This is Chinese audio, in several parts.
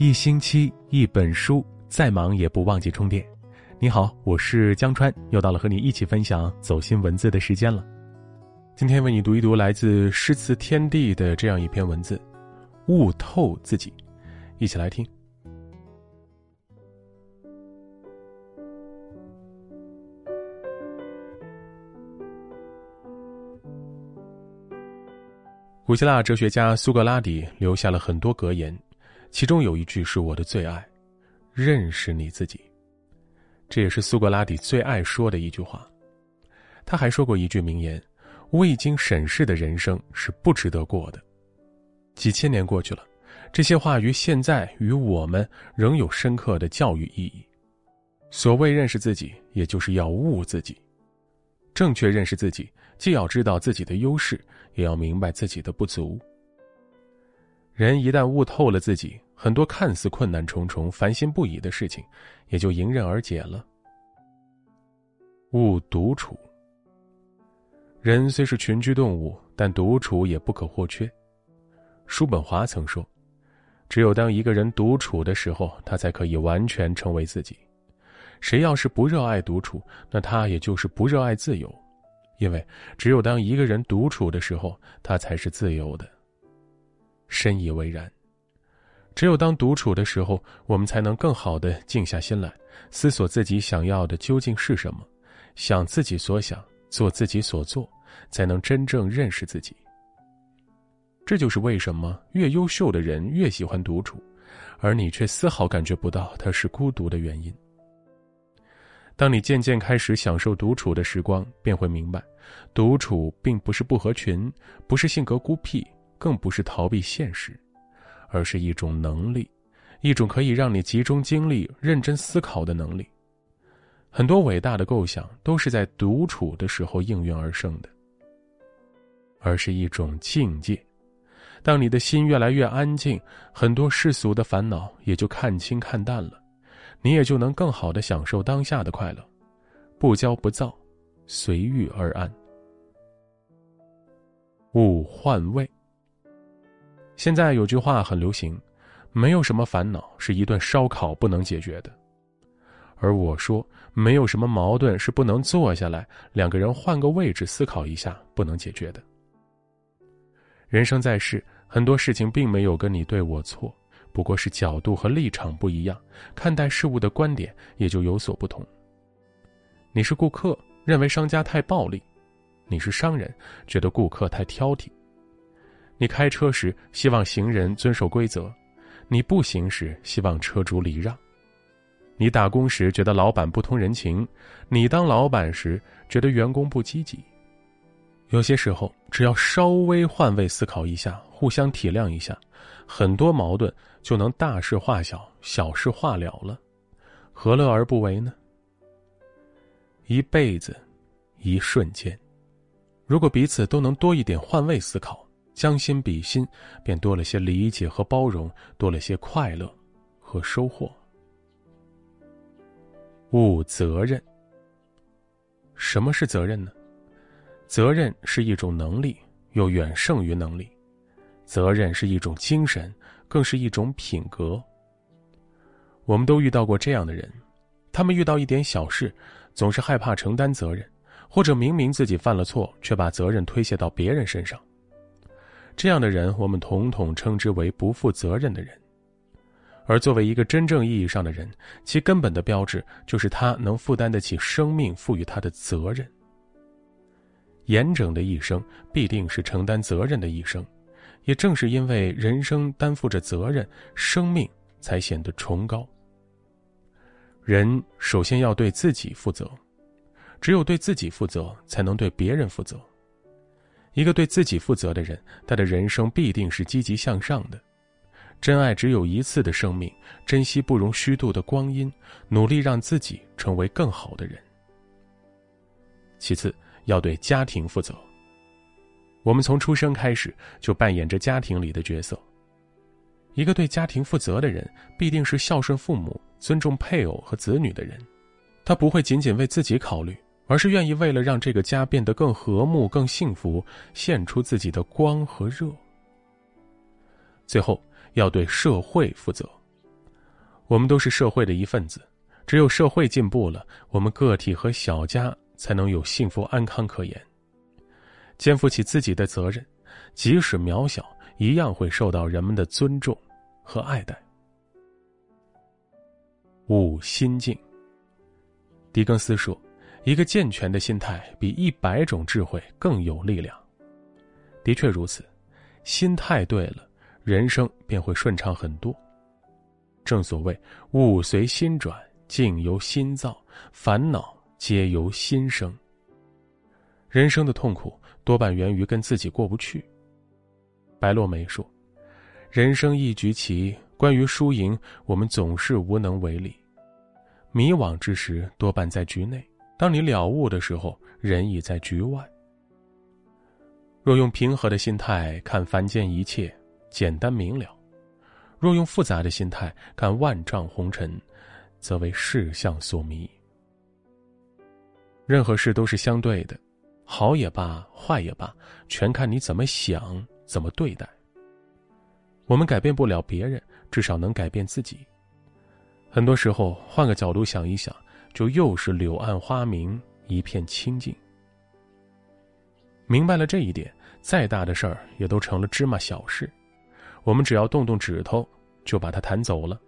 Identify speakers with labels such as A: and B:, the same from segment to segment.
A: 一星期一本书，再忙也不忘记充电。你好，我是江川，又到了和你一起分享走心文字的时间了。今天为你读一读来自诗词天地的这样一篇文字：悟透自己。一起来听。古希腊哲学家苏格拉底留下了很多格言。其中有一句是我的最爱：“认识你自己。”这也是苏格拉底最爱说的一句话。他还说过一句名言：“未经审视的人生是不值得过的。”几千年过去了，这些话于现在与我们仍有深刻的教育意义。所谓认识自己，也就是要悟自己。正确认识自己，既要知道自己的优势，也要明白自己的不足。人一旦悟透了自己，很多看似困难重重、烦心不已的事情，也就迎刃而解了。悟独处。人虽是群居动物，但独处也不可或缺。叔本华曾说：“只有当一个人独处的时候，他才可以完全成为自己。谁要是不热爱独处，那他也就是不热爱自由，因为只有当一个人独处的时候，他才是自由的。”深以为然。只有当独处的时候，我们才能更好的静下心来，思索自己想要的究竟是什么，想自己所想，做自己所做，才能真正认识自己。这就是为什么越优秀的人越喜欢独处，而你却丝毫感觉不到他是孤独的原因。当你渐渐开始享受独处的时光，便会明白，独处并不是不合群，不是性格孤僻。更不是逃避现实，而是一种能力，一种可以让你集中精力、认真思考的能力。很多伟大的构想都是在独处的时候应运而生的，而是一种境界。当你的心越来越安静，很多世俗的烦恼也就看清看淡了，你也就能更好的享受当下的快乐，不骄不躁，随遇而安。勿换位。现在有句话很流行，没有什么烦恼是一顿烧烤不能解决的，而我说没有什么矛盾是不能坐下来两个人换个位置思考一下不能解决的。人生在世，很多事情并没有跟你对我错，不过是角度和立场不一样，看待事物的观点也就有所不同。你是顾客，认为商家太暴力；你是商人，觉得顾客太挑剔。你开车时希望行人遵守规则，你步行时希望车主礼让；你打工时觉得老板不通人情，你当老板时觉得员工不积极。有些时候，只要稍微换位思考一下，互相体谅一下，很多矛盾就能大事化小，小事化了了，何乐而不为呢？一辈子，一瞬间，如果彼此都能多一点换位思考。将心比心，便多了些理解和包容，多了些快乐和收获。悟责任。什么是责任呢？责任是一种能力，又远胜于能力。责任是一种精神，更是一种品格。我们都遇到过这样的人，他们遇到一点小事，总是害怕承担责任，或者明明自己犯了错，却把责任推卸到别人身上。这样的人，我们统统称之为不负责任的人。而作为一个真正意义上的人，其根本的标志就是他能负担得起生命赋予他的责任。严整的一生必定是承担责任的一生，也正是因为人生担负着责任，生命才显得崇高。人首先要对自己负责，只有对自己负责，才能对别人负责。一个对自己负责的人，他的人生必定是积极向上的。真爱只有一次的生命，珍惜不容虚度的光阴，努力让自己成为更好的人。其次，要对家庭负责。我们从出生开始就扮演着家庭里的角色。一个对家庭负责的人，必定是孝顺父母、尊重配偶和子女的人。他不会仅仅为自己考虑。而是愿意为了让这个家变得更和睦、更幸福，献出自己的光和热。最后，要对社会负责。我们都是社会的一份子，只有社会进步了，我们个体和小家才能有幸福安康可言。肩负起自己的责任，即使渺小，一样会受到人们的尊重和爱戴。五心境。狄更斯说：“一个健全的心态比一百种智慧更有力量。”的确如此，心态对了，人生便会顺畅很多。正所谓“物随心转，境由心造，烦恼皆由心生。”人生的痛苦多半源于跟自己过不去。白落梅说：“人生一局棋，关于输赢，我们总是无能为力。迷惘之时，多半在局内；当你了悟的时候，人已在局外。若用平和的心态看凡间一切，简单明了；若用复杂的心态看万丈红尘，则为世相所迷。任何事都是相对的。”好也罢，坏也罢，全看你怎么想，怎么对待。我们改变不了别人，至少能改变自己。很多时候，换个角度想一想，就又是柳暗花明，一片清净。明白了这一点，再大的事儿也都成了芝麻小事。我们只要动动指头，就把它弹走了。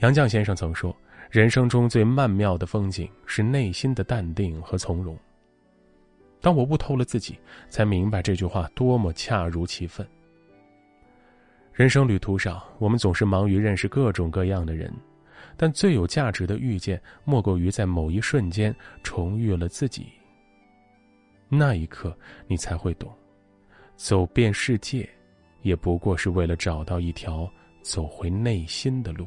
A: 杨绛先生曾说：“人生中最曼妙的风景，是内心的淡定和从容。”当我悟透了自己，才明白这句话多么恰如其分。人生旅途上，我们总是忙于认识各种各样的人，但最有价值的遇见，莫过于在某一瞬间重遇了自己。那一刻，你才会懂，走遍世界，也不过是为了找到一条走回内心的路。